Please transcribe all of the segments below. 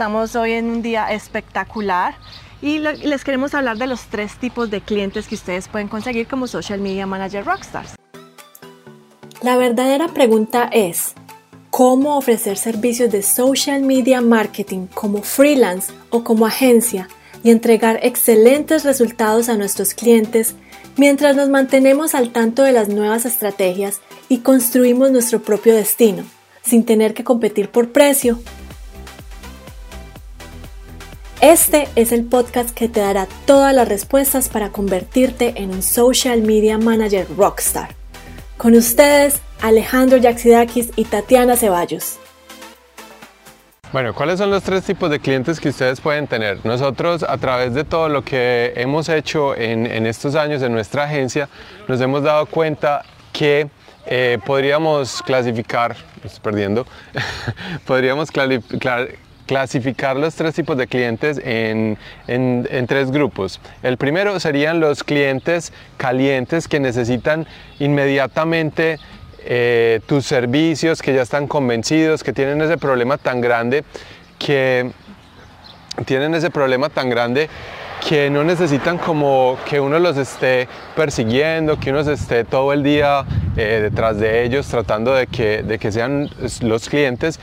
Estamos hoy en un día espectacular y les queremos hablar de los tres tipos de clientes que ustedes pueden conseguir como Social Media Manager Rockstars. La verdadera pregunta es, ¿cómo ofrecer servicios de social media marketing como freelance o como agencia y entregar excelentes resultados a nuestros clientes mientras nos mantenemos al tanto de las nuevas estrategias y construimos nuestro propio destino, sin tener que competir por precio. Este es el podcast que te dará todas las respuestas para convertirte en un social media manager rockstar. Con ustedes, Alejandro Yaxidakis y Tatiana Ceballos. Bueno, ¿cuáles son los tres tipos de clientes que ustedes pueden tener? Nosotros, a través de todo lo que hemos hecho en, estos años en nuestra agencia, nos hemos dado cuenta que eh, podríamos clasificar, estoy perdiendo, podríamos clasificar los tres tipos de clientes en, en, tres grupos. El primero serían los clientes calientes que necesitan inmediatamente eh, tus servicios, que ya están convencidos, que tienen ese problema tan grande, que tienen ese problema tan grande que no necesitan como que uno los esté persiguiendo, que uno esté todo el día eh, detrás de ellos tratando de que, de que sean los clientes,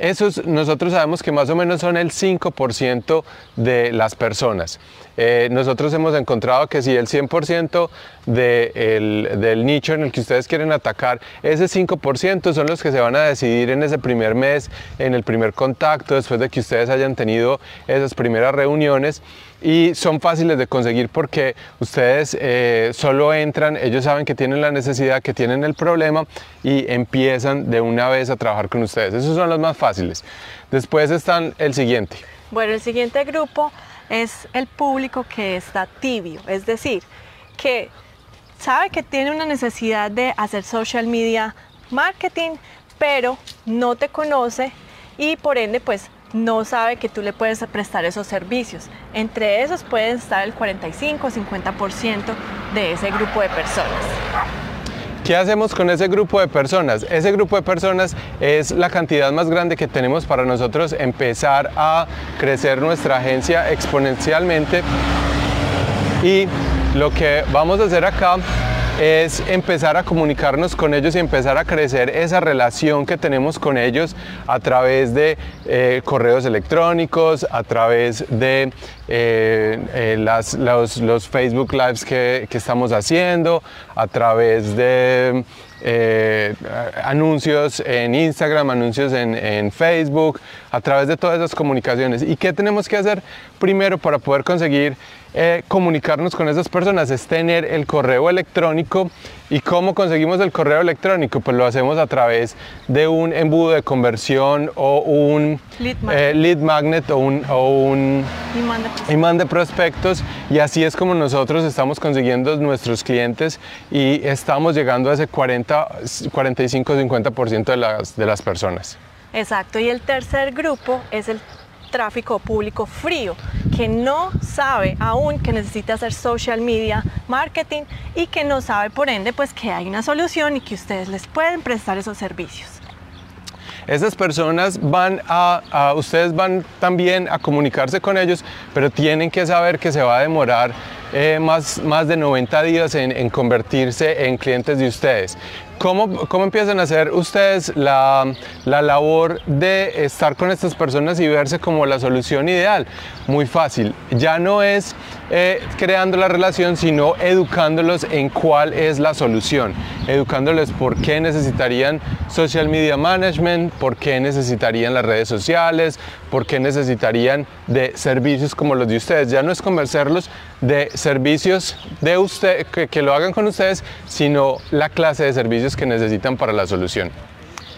esos nosotros sabemos que más o menos son el 5% de las personas. Eh, nosotros hemos encontrado que si el 100% del nicho en el que ustedes quieren atacar, ese 5% son los que se van a decidir en ese primer mes, en el primer contacto, después de que ustedes hayan tenido esas primeras reuniones y son fáciles de conseguir porque ustedes eh, solo entran, ellos saben que tienen la necesidad, que tienen el problema y empiezan de una vez a trabajar con ustedes. Esos son los más fáciles. Después están el siguiente. Bueno, el siguiente grupo es el público que está tibio, es decir, que sabe que tiene una necesidad de hacer social media marketing, pero no te conoce y por ende pues no sabe que tú le puedes prestar esos servicios. Entre esos pueden estar el 45-50% de ese grupo de personas. ¿Qué hacemos con ese grupo de personas? Ese grupo de personas es la cantidad más grande que tenemos para nosotros empezar a crecer nuestra agencia exponencialmente. Y lo que vamos a hacer acá es empezar a comunicarnos con ellos y empezar a crecer esa relación que tenemos con ellos a través de eh, correos electrónicos, a través de eh, eh, los, Facebook Lives que, estamos haciendo, a través de anuncios en Instagram, anuncios en, en, Facebook, a través de todas esas comunicaciones. ¿Y qué tenemos que hacer primero para poder conseguir eh, comunicarnos con esas personas es tener el correo electrónico. ¿Y cómo conseguimos el correo electrónico? Pues lo hacemos a través de un embudo de conversión o un lead magnet, eh, o un, o un imán, de prospectos. Y así es como nosotros estamos consiguiendo nuestros clientes y estamos llegando a ese 40, 45-50% de las, de las personas. Exacto, y el tercer grupo es el tráfico público frío, que no sabe aún que necesita hacer social media marketing y que no sabe por ende pues que hay una solución y que ustedes les pueden prestar esos servicios. Esas personas van a, ustedes van también a comunicarse con ellos, pero tienen que saber que se va a demorar eh, más, más de 90 días en, en convertirse en clientes de ustedes. ¿Cómo, ¿Cómo, empiezan a hacer ustedes la, la, labor de estar con estas personas y verse como la solución ideal? Muy fácil. Ya no es eh, creando la relación, sino educándolos en cuál es la solución. Educándoles por qué necesitarían social media management, por qué necesitarían las redes sociales, por qué necesitarían de servicios como los de ustedes. Ya no es convencerlos de servicios de usted, que, que lo hagan con ustedes, sino la clase de servicios que necesitan para la solución.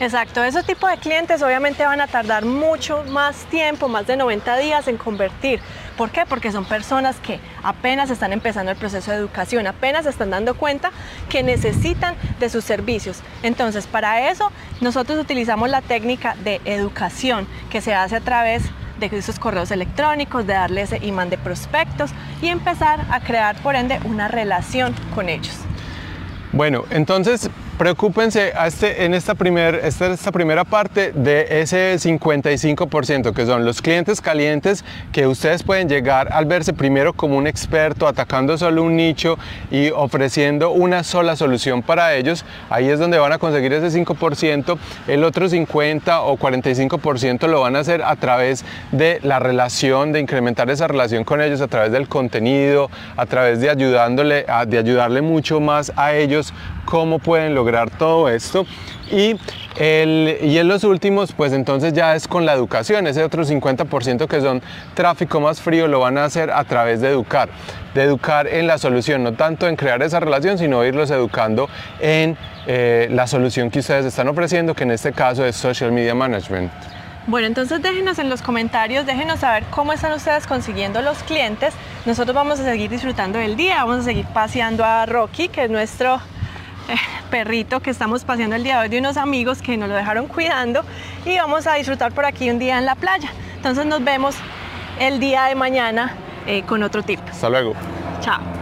Exacto, ese tipo de clientes obviamente van a tardar mucho más tiempo, más de 90 días en convertir. ¿Por qué? Porque son personas que apenas están empezando el proceso de educación, apenas están dando cuenta que necesitan de sus servicios. Entonces, para eso nosotros utilizamos la técnica de educación que se hace a través de esos correos electrónicos, de darle ese imán de prospectos y empezar a crear por ende una relación con ellos. Bueno, entonces preocúpense este, en esta, esta, esta primera parte de ese 55%, que son los clientes calientes que ustedes pueden llegar al verse primero como un experto, atacando solo un nicho y ofreciendo una sola solución para ellos. Ahí es donde van a conseguir ese 5%. El otro 50 o 45% lo van a hacer a través de la relación, de incrementar esa relación con ellos a través del contenido, a través de ayudándole, de ayudarle mucho más a ellos cómo pueden lograr todo esto. Y, el, y en los últimos, pues entonces ya es con la educación, ese otro 50% que son tráfico más frío lo van a hacer a través de educar, de educar en la solución, no tanto en crear esa relación, sino irlos educando en eh, la solución que ustedes están ofreciendo, que en este caso es Social Media Management. Bueno, entonces déjenos en los comentarios, déjenos saber cómo están ustedes consiguiendo los clientes. Nosotros vamos a seguir disfrutando del día, vamos a seguir paseando a Rocky, que es nuestro perrito que estamos paseando el día de hoy de unos amigos que nos lo dejaron cuidando y vamos a disfrutar por aquí un día en la playa. Entonces nos vemos el día de mañana eh, con otro tip. Hasta luego. Chao.